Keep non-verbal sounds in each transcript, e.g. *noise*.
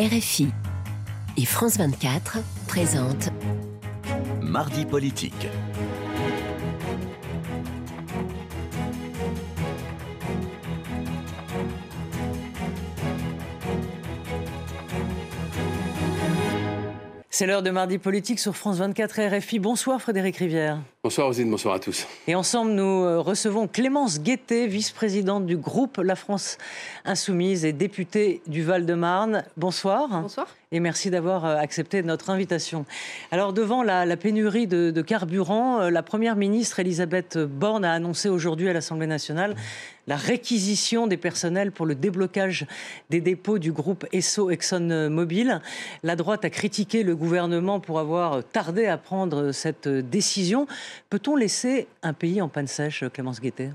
RFI et France 24 présentent Mardi politique. C'est l'heure de mardi politique sur France 24 RFI. Bonsoir Frédéric Rivière. Bonsoir Rosine, bonsoir à tous. Et ensemble, nous euh, recevons Clémence Guettet, vice-présidente du groupe La France Insoumise et députée du Val-de-Marne. Bonsoir. Bonsoir. Et merci d'avoir euh, accepté notre invitation. Alors, devant la, pénurie de, de, carburant, euh, la première ministre Elisabeth Borne a annoncé aujourd'hui à l'Assemblée nationale la réquisition des personnels pour le déblocage des dépôts du groupe Esso ExxonMobil. La droite a critiqué le gouvernement pour avoir tardé à prendre cette décision. Peut-on laisser un pays en panne sèche, Clémence Guettet?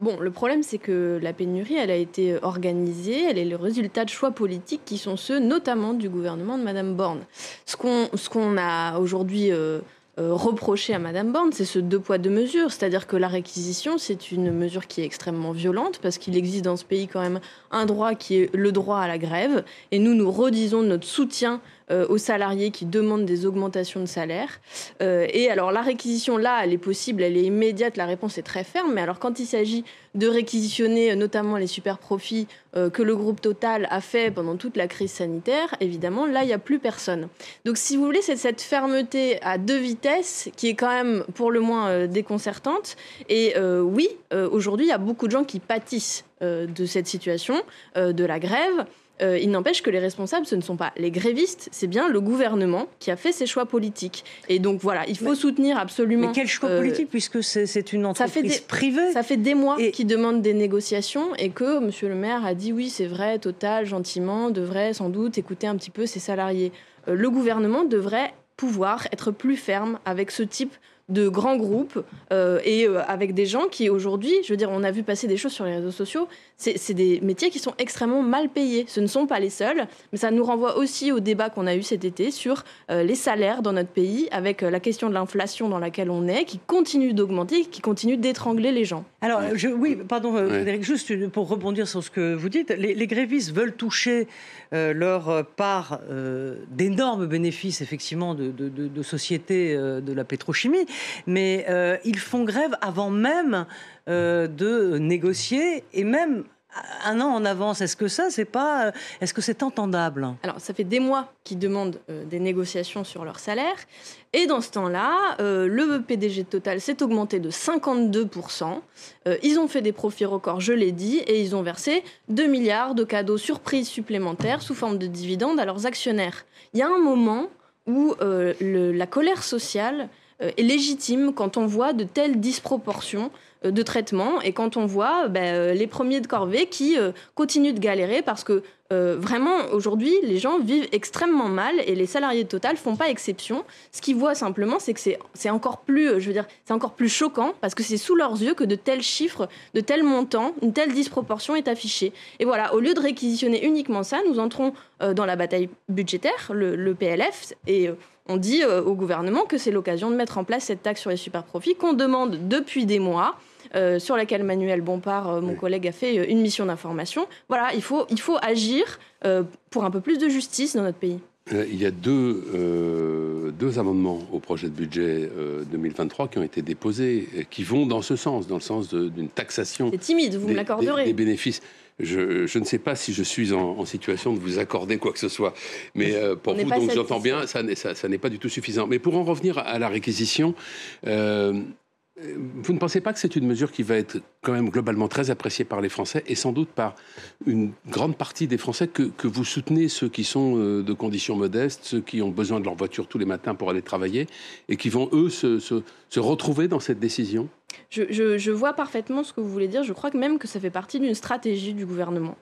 Bon, le problème, c'est que la pénurie, elle a été organisée, elle est le résultat de choix politiques qui sont ceux, notamment, du gouvernement de Madame Borne. Ce qu'on a aujourd'hui euh, euh, reproché à Madame Borne, c'est ce deux poids deux mesures, c'est-à-dire que la réquisition, c'est une mesure qui est extrêmement violente parce qu'il existe dans ce pays quand même un droit qui est le droit à la grève, et nous nous redisons notre soutien aux salariés qui demandent des augmentations de salaire. Euh, et alors la réquisition, là, elle est possible, elle est immédiate, la réponse est très ferme, mais alors quand il s'agit de réquisitionner euh, notamment les super profits que le groupe Total a fait pendant toute la crise sanitaire, évidemment, là, il n'y a plus personne. Donc si vous voulez, c'est cette fermeté à deux vitesses qui est quand même pour le moins déconcertante. Et oui, aujourd'hui, il y a beaucoup de gens qui pâtissent de cette situation, de la grève. Euh, il n'empêche que les responsables, ce ne sont pas les grévistes, c'est bien le gouvernement qui a fait ses choix politiques. Et donc voilà, il faut soutenir absolument. Mais quel choix euh, politique puisque c'est une entreprise privée Ça fait des mois qu'ils demandent des négociations et que M. le maire a dit oui, c'est vrai, Total, gentiment, devrait sans doute écouter un petit peu ses salariés. Euh, le gouvernement devrait pouvoir être plus ferme avec ce type de grands groupes euh, et euh, avec des gens qui aujourd'hui, je veux dire, on a vu passer des choses sur les réseaux sociaux, c'est des métiers qui sont extrêmement mal payés. Ce ne sont pas les seuls, mais ça nous renvoie aussi au débat qu'on a eu cet été sur euh, les salaires dans notre pays, avec la question de l'inflation dans laquelle on est, qui continue d'augmenter, qui continue d'étrangler les gens. Alors, je, oui, pardon, Frédéric, juste pour rebondir sur ce que vous dites, les, grévistes veulent toucher leur part d'énormes bénéfices, effectivement, de, de, de, de sociétés de la pétrochimie mais euh, ils font grève avant même euh, de négocier et même un an en avance. Est-ce que ça, c'est pas, euh, est-ce que c'est entendable? Alors, ça fait des mois qu'ils demandent des négociations sur leur salaire, et dans ce temps-là, le PDG de Total s'est augmenté de 52% Ils ont fait des profits records, je l'ai dit, et ils ont versé 2 milliards de cadeaux surprises supplémentaires sous forme de dividendes à leurs actionnaires. Il y a un moment où la colère sociale est légitime quand on voit de telles disproportions euh, de traitement et quand on voit ben, euh, les premiers de corvée qui continuent de galérer parce que vraiment aujourd'hui les gens vivent extrêmement mal et les salariés de Total font pas exception. Ce qu'ils voient simplement c'est que c'est encore plus je veux dire c'est encore plus choquant parce que c'est sous leurs yeux que de tels chiffres, de tels montants, une telle disproportion est affichée. Et voilà, au lieu de réquisitionner uniquement ça, nous entrons dans la bataille budgétaire, le, le PLF et on dit euh, au gouvernement que c'est l'occasion de mettre en place cette taxe sur les super profits qu'on demande depuis des mois. Euh, sur laquelle Manuel Bompard, euh, mon collègue, a fait une mission d'information. Voilà, il faut, il faut agir pour un peu plus de justice dans notre pays. Il y a deux, deux amendements au projet de budget 2023 qui ont été déposés, et qui vont dans ce sens, dans le sens d'une taxation. C'est timide, vous me l'accorderez. des bénéfices. Je, ne sais pas si je suis en, situation de vous accorder quoi que ce soit, mais *laughs* euh, pour vous, donc j'entends bien, ça, ça, n'est pas du tout suffisant. Mais pour en revenir à la réquisition, euh, vous ne pensez pas que c'est une mesure qui va être quand même globalement très appréciée par les Français et sans doute par une grande partie des Français que, vous soutenez, ceux qui sont euh, de conditions modestes, ceux qui ont besoin de leur voiture tous les matins pour aller travailler et qui vont, eux, se retrouver dans cette décision? Je, vois parfaitement ce que vous voulez dire. Je crois que même que ça fait partie d'une stratégie du gouvernement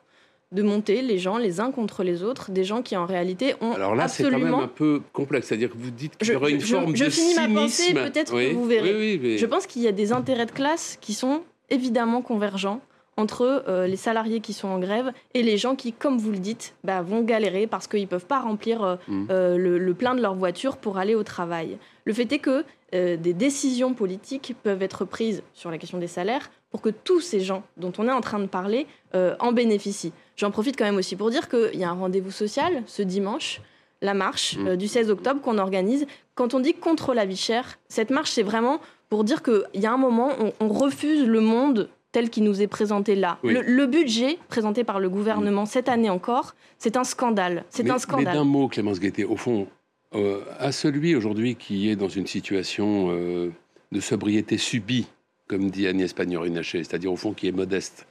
de monter les gens les uns contre les autres, des gens qui en réalité ont Alors là, c'est quand même un peu complexe, c'est-à-dire que vous dites qu'il y aura une forme je de finis ma pensée, peut-être que vous verrez. Je pense qu'il y a des intérêts de classe qui sont évidemment convergents entre euh, les salariés qui sont en grève et les gens qui, comme vous le dites, bah, vont galérer parce qu'ils ne peuvent pas remplir euh, mmh. euh, le, plein de leur voiture pour aller au travail. Le fait est que des décisions politiques peuvent être prises sur la question des salaires pour que tous ces gens dont on est en train de parler en bénéficient. J'en profite quand même aussi pour dire qu'il y a un rendez-vous social ce dimanche la marche mmh. du 16 octobre qu'on organise. Quand on dit contre la vie chère, cette marche, c'est vraiment pour dire qu'il y a un moment, on, on refuse le monde tel qu'il nous est présenté là. Le, budget présenté par le gouvernement cette année encore, c'est un scandale. C'est un scandale. Mais d'un mot, Clémence Guettet, au fond, euh, à celui aujourd'hui qui est dans une situation euh, de sobriété subie, comme dit Agnès Pannier-Runacher, c'est-à-dire au fond qui est modeste,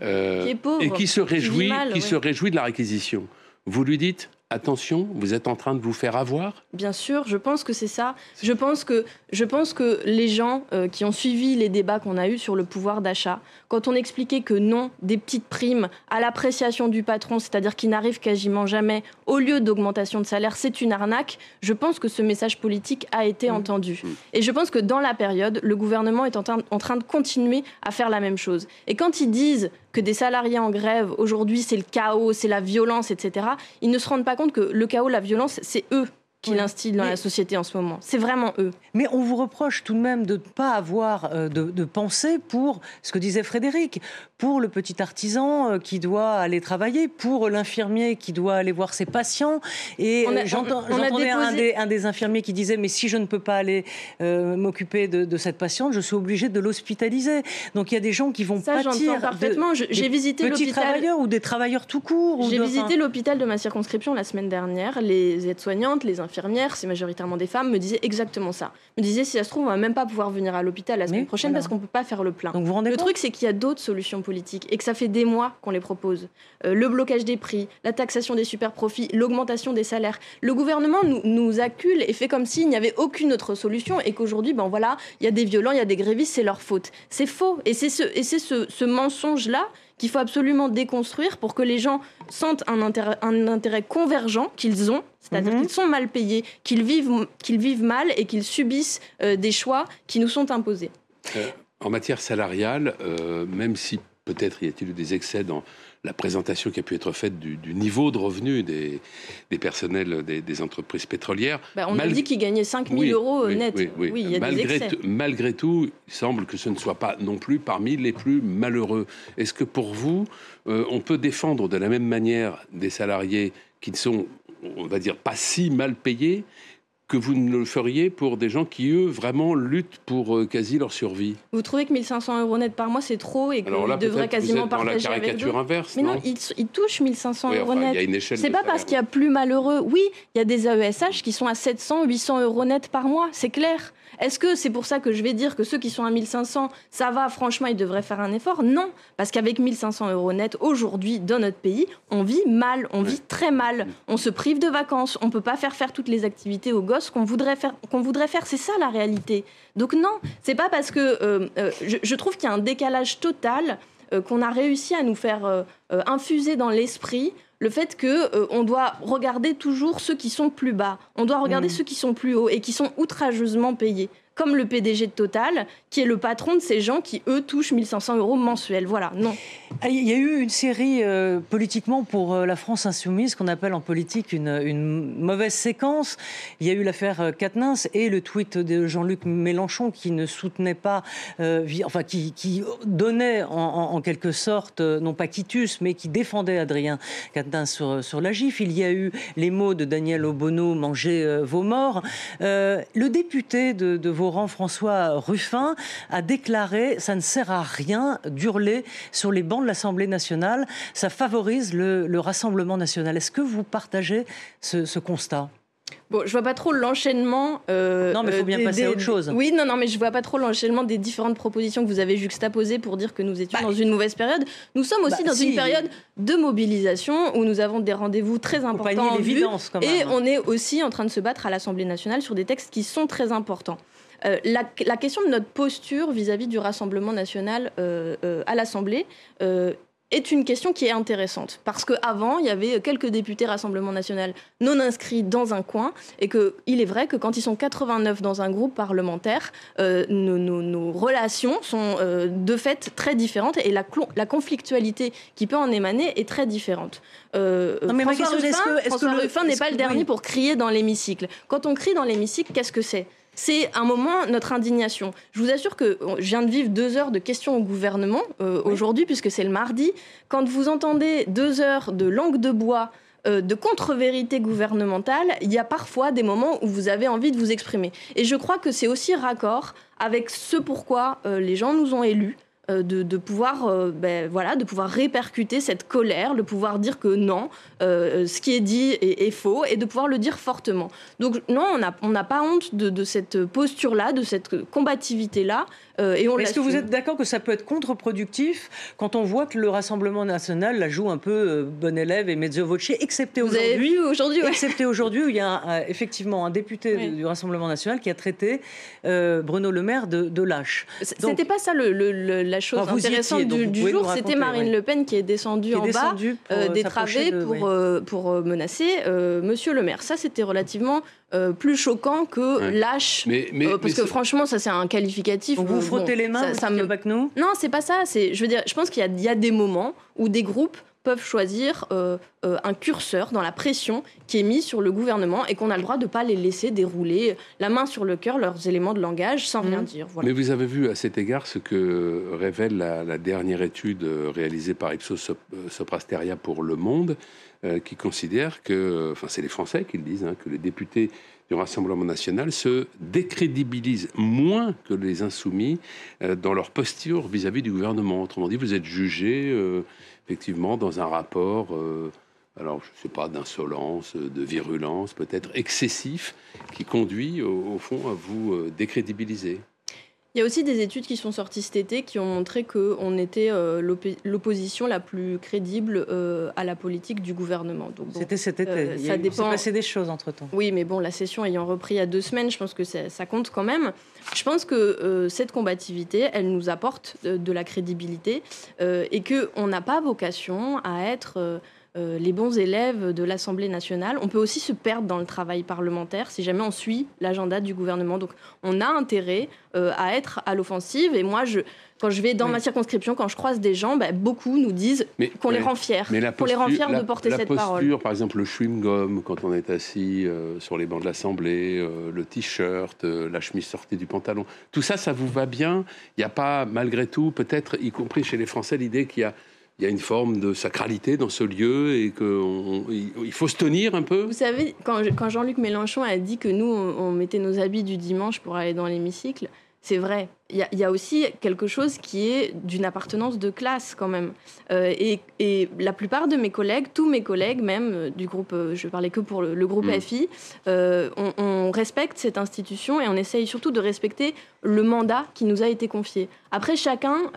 euh, qui est pauvre, et qui se réjouit, qui se réjouit de la réquisition. Vous lui dites attention, vous êtes en train de vous faire avoir? Bien sûr, je pense que c'est ça. Je pense que, je pense que les gens euh, qui ont suivi les débats qu'on a eus sur le pouvoir d'achat, quand on expliquait que non, des petites primes à l'appréciation du patron, c'est-à-dire qui n'arrivent quasiment jamais, au lieu d'augmentation de salaire, c'est une arnaque, je pense que ce message politique a été mmh. entendu. Mmh. Et je pense que dans la période, le gouvernement est en train de continuer à faire la même chose. Et quand ils disent que des salariés en grève, aujourd'hui c'est le chaos, c'est la violence, etc., ils ne se rendent pas compte que le chaos, la violence, c'est eux qui l'instille dans la société en ce moment. C'est vraiment eux. Mais on vous reproche tout de même de ne pas avoir euh, de, de, pensée pour ce que disait Frédéric, pour le petit artisan euh, qui doit aller travailler, pour l'infirmier qui doit aller voir ses patients. Et euh, j'entendais un, des, un des infirmiers qui disait mais si je ne peux pas aller m'occuper de, cette patiente, je suis obligé de l'hospitaliser. Donc il y a des gens qui vont Ça, pâtir. parfaitement. J'ai visité petits travailleurs ou des travailleurs tout court. J'ai visité l'hôpital de ma circonscription la semaine dernière. Les aides-soignantes, les infirmières infirmières, c'est majoritairement des femmes, me disaient exactement ça. Me disaient si ça se trouve, on va même pas pouvoir venir à l'hôpital la semaine prochaine parce qu'on peut pas faire le plein. Donc vous le truc, c'est qu'il y a d'autres solutions politiques et que ça fait des mois qu'on les propose. Euh, le blocage des prix, la taxation des super profits, l'augmentation des salaires. Le gouvernement nous, nous accule et fait comme s'il n'y avait aucune autre solution et qu'aujourd'hui, ben voilà, il y a des violents, il y a des grévistes, c'est leur faute. C'est faux. Et c'est ce, et ce, ce mensonge-là qu'il faut absolument déconstruire pour que les gens sentent un intérêt, un intérêt convergent qu'ils ont, c'est-à-dire mhm. qu'ils sont mal payés, qu'ils vivent, qu'ils vivent mal et qu'ils subissent euh, des choix qui nous sont imposés. Euh, en matière salariale, euh, même si peut-être y a-t-il eu des excès dans la présentation qui a pu être faite du, niveau de revenus des, des personnels des, entreprises pétrolières. Bah, on a dit qu'ils gagnaient 5 000 euros net. Oui, il y a malgré, des excès. malgré tout, il semble que ce ne soit pas non plus parmi les plus malheureux. Est-ce que pour vous, euh, on peut défendre de la même manière des salariés qui ne sont, on va dire, pas si mal payés que vous ne le feriez pour des gens qui, eux, vraiment luttent pour euh, quasi leur survie Vous trouvez que 1500 euros net par mois, c'est trop et qu'ils devraient quasiment vous partager dans la caricature inverse, Mais non, ils, touchent 1500 euros net. C'est pas parce qu'il y a plus malheureux. Oui, il y a des AESH qui sont à 700, 800 euros net par mois, c'est clair. Est-ce que c'est pour ça que je vais dire que ceux qui sont à 1500, ça va, franchement, ils devraient faire un effort? Non, parce qu'avec 1500 euros net, aujourd'hui, dans notre pays, on vit mal, on vit très mal. On se prive de vacances, on peut pas faire faire toutes les activités aux gosses qu'on voudrait faire. Qu'on voudrait faire. C'est ça la réalité. Donc non, c'est pas parce que euh, euh, je, trouve qu'il y a un décalage total euh, qu'on a réussi à nous faire infuser dans l'esprit le fait que euh, on doit regarder toujours ceux qui sont plus bas, on doit regarder mm. ceux qui sont plus hauts et qui sont outrageusement payés comme le PDG de Total, qui est le patron de ces gens qui, eux, touchent 1500 euros mensuels. Voilà, non. Ah, il y a eu une série euh, politiquement pour euh, la France insoumise qu'on appelle en politique une, mauvaise séquence. Il y a eu l'affaire Katnins euh, et le tweet de Jean-Luc Mélenchon qui ne soutenait pas, enfin qui, donnait en, quelque sorte, non pas quitus, mais qui défendait Adrien Katnins sur, sur la GIF. Il y a eu les mots de Daniel Obono, mangez vos morts. le député de, de vos François Ruffin, a déclaré ça ne sert à rien d'hurler sur les bancs l'Assemblée nationale, ça favorise le, Rassemblement national. Est-ce que vous partagez ce constat? Bon, je vois pas trop l'enchaînement. Euh, non, mais il faut bien passer à autre chose. Oui, non, non, mais je vois pas trop l'enchaînement des différentes propositions que vous avez juxtaposées pour dire que nous étions bah, dans une mauvaise période. Nous sommes aussi bah, dans une période de mobilisation où nous avons des rendez-vous très importants en vue, et on est aussi en train de se battre à l'Assemblée nationale sur des textes qui sont très importants. Euh, la, la, question de notre posture vis-à-vis du Rassemblement national euh, à l'Assemblée est une question qui est intéressante. Parce qu'avant, il y avait quelques députés Rassemblement national non inscrits dans un coin, et qu'il est vrai que quand ils sont 89 dans un groupe parlementaire, euh, nos, relations sont euh, de fait très différentes, et la, la, conflictualité qui peut en émaner est très différente. Euh, non, mais François Ruffin, que, n'est pas le dernier pour crier dans l'hémicycle. Quand on crie dans l'hémicycle, qu'est-ce que c'est? C'est un moment notre indignation. Je vous assure que je viens de vivre deux heures de questions au gouvernement euh, aujourd'hui, puisque c'est le mardi. Quand vous entendez deux heures de langue de bois, euh, de contre-vérité gouvernementale, il y a parfois des moments où vous avez envie de vous exprimer. Et je crois que c'est aussi raccord avec ce pourquoi euh, les gens nous ont élus. Euh, de, pouvoir, euh, ben, voilà, de pouvoir répercuter cette colère, de pouvoir dire que non, euh, ce qui est dit est, faux, et de pouvoir le dire fortement. Donc non, on n'a pas honte de, cette posture-là, de cette combativité-là. Et Est-ce que vous êtes d'accord que ça peut être contre-productif quand on voit que le Rassemblement national la joue un peu bon élève et mezzo voce, excepté aujourd'hui, aujourd'hui, excepté aujourd'hui où il y a effectivement un député du Rassemblement national qui a traité Bruno Le Maire de, lâche. C'était pas ça le, la la chose intéressante du, jour, c'était Marine Le Pen qui est descendue en bas euh, des travées pour, euh, pour euh, menacer Monsieur le maire. Ça, c'était relativement plus choquant que lâche. Mais, parce que franchement, ça, c'est un qualificatif. vous frottez les mains, ça, me... pas que nous? Non, c'est pas ça. Je veux dire, je pense qu'il y, y, a des moments où des groupes peuvent choisir euh, euh, un curseur dans la pression qui est mise sur le gouvernement et qu'on a le droit de ne pas les laisser dérouler la main sur le cœur leurs éléments de langage sans rien mmh. dire. Mais vous avez vu à cet égard ce que révèle la, dernière étude euh, réalisée par Ipsos Soprasteria pour Le Monde, qui considère que, enfin c'est les Français qui le disent, hein, que les députés du Rassemblement national se décrédibilisent moins que les insoumis dans leur posture vis-à-vis du gouvernement. Autrement dit, vous êtes jugés effectivement dans un rapport, euh, alors je ne sais pas, d'insolence, de virulence peut-être excessif, qui conduit au, fond à vous euh, décrédibiliser. Il y a aussi des études qui sont sorties cet été qui ont montré qu'on était euh, l'opposition la plus crédible à la politique du gouvernement. C'était cet été. il ça dépend. passé des choses entre temps. Oui, mais bon, la session ayant repris il y a deux semaines, je pense que ça compte quand même. Je pense que euh, cette combativité, elle nous apporte de, la crédibilité euh, et qu'on n'a pas vocation à être euh, les bons élèves de l'Assemblée nationale. On peut aussi se perdre dans le travail parlementaire si jamais on suit l'agenda du gouvernement. Donc on a intérêt à être à l'offensive et moi je quand je vais dans ma circonscription, quand je croise des gens, bah, beaucoup nous disent qu'on les rend fiers, qu'on les rend fiers de porter cette parole. La posture, par exemple, le chewing-gum quand on est assis euh, sur les bancs de l'Assemblée, euh, le t-shirt, euh, la chemise sortie du pantalon, tout ça, ça vous va bien? Il n'y a pas, malgré tout, peut-être, y compris chez les Français, l'idée qu'il y a il y a une forme de sacralité dans ce lieu et qu'il faut se tenir un peu. Vous savez, quand, Jean-Luc Mélenchon a dit que nous, on mettait nos habits du dimanche pour aller dans l'hémicycle, c'est vrai. Il y, a aussi quelque chose qui est d'une appartenance de classe quand même. Euh, et, la plupart de mes collègues, tous mes collègues même euh, du groupe, euh, je parlais que pour le, groupe mm. FI, on, respecte cette institution et on essaye surtout de respecter le mandat qui nous a été confié. Après, chacun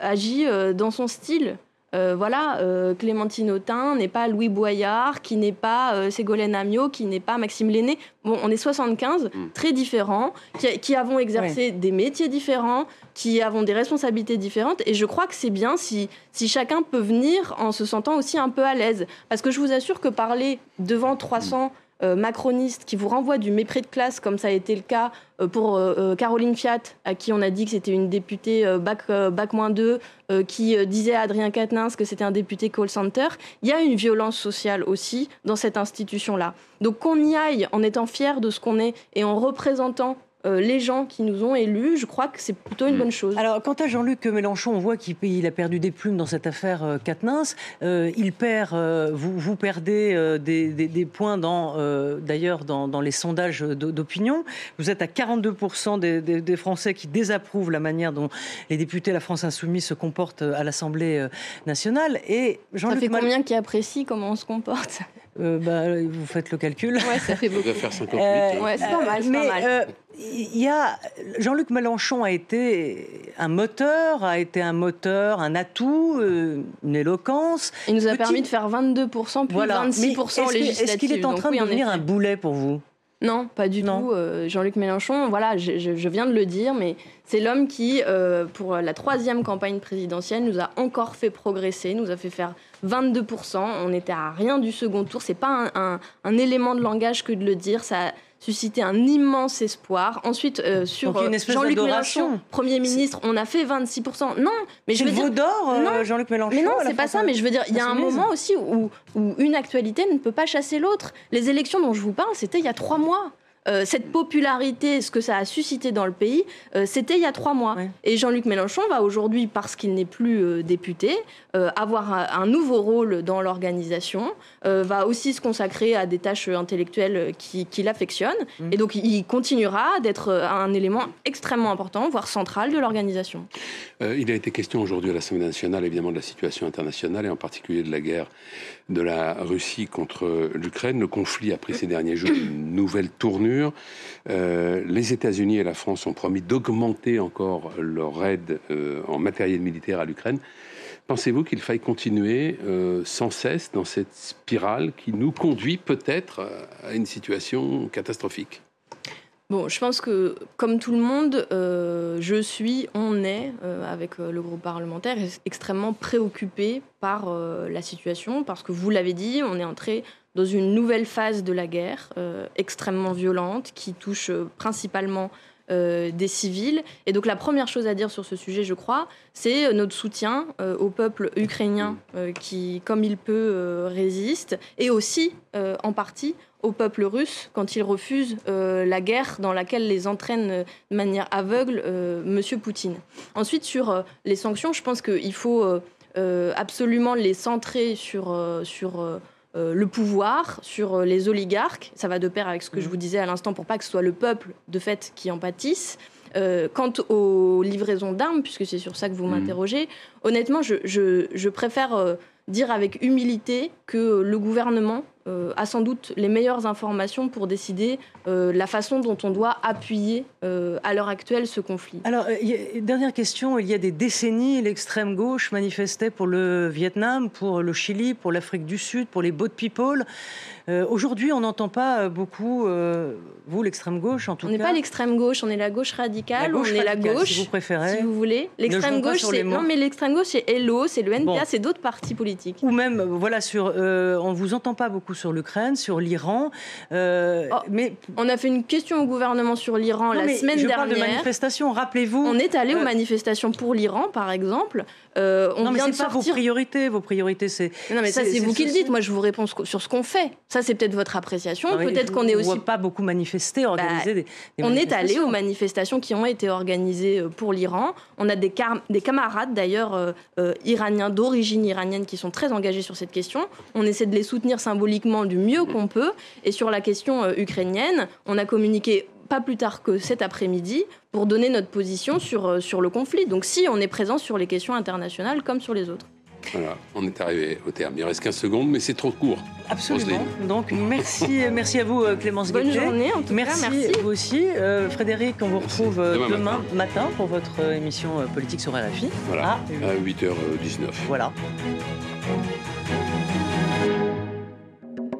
agit dans son style. Euh, voilà, euh, Clémentine Autain n'est pas Louis Boyard, qui n'est pas euh, Ségolène Amiot, qui n'est pas Maxime Lenné. Bon, on est 75, mm. très différents, qui, avons exercé des métiers différents, qui avons des responsabilités différentes. Et je crois que c'est bien si, si chacun peut venir en se sentant aussi un peu à l'aise. Parce que je vous assure que parler devant 300... Euh, macroniste qui vous renvoie du mépris de classe, comme ça a été le cas euh, pour euh, Caroline Fiat, à qui on a dit que c'était une députée bac, bac 2, qui disait à Adrien Quatennens que c'était un député call center. Il y a une violence sociale aussi dans cette institution-là. Donc qu'on y aille en étant fier de ce qu'on est et en représentant euh, les gens qui nous ont élus, je crois que c'est plutôt une mm. bonne chose. Alors, quant à Jean-Luc Mélenchon, on voit qu'il a perdu des plumes dans cette affaire euh, euh il perd, euh, vous, vous perdez des, points dans, d'ailleurs, dans, les sondages d'opinion. Vous êtes à 42% des, Français qui désapprouvent la manière dont les députés de la France Insoumise se comportent à l'Assemblée nationale. Et Jean Ça fait combien qui apprécient comment on se comporte? Bah, vous faites le calcul. Ouais, ça fait beaucoup. faire 58. ouais, c'est pas mal. Mais il y a Jean-Luc Mélenchon a été un moteur, a été un moteur, un atout, euh, une éloquence. Il nous a permis de faire 22% puis 26% législatifs. Est-ce qu'il est en train de devenir un boulet pour vous? Non, pas du tout. Euh, Jean-Luc Mélenchon, voilà, je, viens de le dire, mais c'est l'homme qui, euh, pour la troisième campagne présidentielle, nous a encore fait progresser, nous a fait faire 22%. On était à rien du second tour. C'est pas un, un, élément de langage que de le dire. Ça, suscité un immense espoir. Ensuite, euh, sur euh, Jean-Luc Mélenchon, Premier ministre, on a fait 26%. Non, mais je veux dire... d'or, euh, Jean-Luc Mélenchon. Mais non, c'est pas ça. Mais je veux dire, il y a un moment aussi où, où une actualité ne peut pas chasser l'autre. Les élections dont je vous parle, c'était il y a trois mois. Euh, cette popularité, ce que ça a suscité dans le pays, euh, c'était il y a trois mois. Et Jean-Luc Mélenchon va aujourd'hui, parce qu'il n'est plus euh, député, avoir un, nouveau rôle dans l'organisation, va aussi se consacrer à des tâches intellectuelles qui, qui l'affectionnent. Mmh. Et donc il continuera d'être un élément extrêmement important, voire central de l'organisation. il a été question aujourd'hui à l'Assemblée nationale, évidemment, de la situation internationale et en particulier de la guerre de la Russie contre l'Ukraine. Le conflit a pris ces derniers jours une nouvelle tournure. Euh, les États-Unis et la France ont promis d'augmenter encore leur aide euh, en matériel militaire à l'Ukraine. Pensez-vous qu'il faille continuer euh, sans cesse dans cette spirale qui nous conduit peut-être à une situation catastrophique? Bon, je pense que, comme tout le monde, je suis, on est, avec le groupe parlementaire, extrêmement préoccupé par la situation, parce que vous l'avez dit, on est entré dans une nouvelle phase de la guerre, extrêmement violente, qui touche principalement des civils. Et donc la première chose à dire sur ce sujet, je crois, c'est notre soutien au peuple ukrainien qui, comme il peut, résiste, et aussi, en partie, au peuple russe quand il refuse euh, la guerre dans laquelle les entraîne euh, de manière aveugle euh, M. Poutine. Ensuite, sur les sanctions, je pense qu'il faut absolument les centrer sur, sur le pouvoir, sur les oligarques. Ça va de pair avec ce que je mmh. vous disais à l'instant pour pas que ce soit le peuple, de fait, qui en pâtisse. quant aux livraisons d'armes, puisque c'est sur ça que vous mmh. m'interrogez, honnêtement, je, je préfère dire avec humilité que le gouvernement euh, a sans doute les meilleures informations pour décider euh, la façon dont on doit appuyer euh, à l'heure actuelle ce conflit. Alors, dernière question, il y a des décennies, l'extrême gauche manifestait pour le Vietnam, pour le Chili, pour l'Afrique du Sud, pour les boat people. Aujourd'hui, on n'entend pas beaucoup, vous, l'extrême gauche, en tout cas. On n'est pas l'extrême gauche, on est la gauche radicale, on est la gauche, si vous préférez. Si vous voulez. L'extrême gauche, c'est non, mais l'extrême gauche, c'est LO, c'est le NPA, c'est d'autres partis politiques. Ou même, voilà, sur, on vous entend pas beaucoup sur l'Ukraine, sur l'Iran. Euh, oh, mais on a fait une question au gouvernement sur l'Iran la semaine je dernière. Parle de manifestations. Rappelez-vous. On est allé aux euh, manifestations pour l'Iran, par exemple. Euh, on non, mais c'est pas vos priorités. Vos priorités, c'est. Non, mais ça, c'est vous qui le dites. Moi, je vous réponds sur ce qu'on fait. Ça, c'est peut-être votre appréciation. peut-être qu'on est aussi. On pas beaucoup manifester, bah, organiser des, On est allé aux manifestations qui ont été organisées pour l'Iran. On a des, des camarades, d'ailleurs, iraniens d'origine iranienne, qui sont très engagés sur cette question. On essaie de les soutenir symboliquement du mieux qu'on peut. Et sur la question euh, ukrainienne, on a communiqué pas plus tard que cet après-midi pour donner notre position sur, euh, sur le conflit. Donc si on est présent sur les questions internationales comme sur les autres. Voilà, on est arrivé au terme. Il reste 15 secondes, mais c'est trop court. Absolument. Donc merci, *laughs* merci à vous euh, Clémence Bonne journée en tout merci, cas. Merci vous aussi. Frédéric, on vous retrouve demain, matin. pour votre émission politique sur RFI. Voilà, à, à 8h19. Voilà.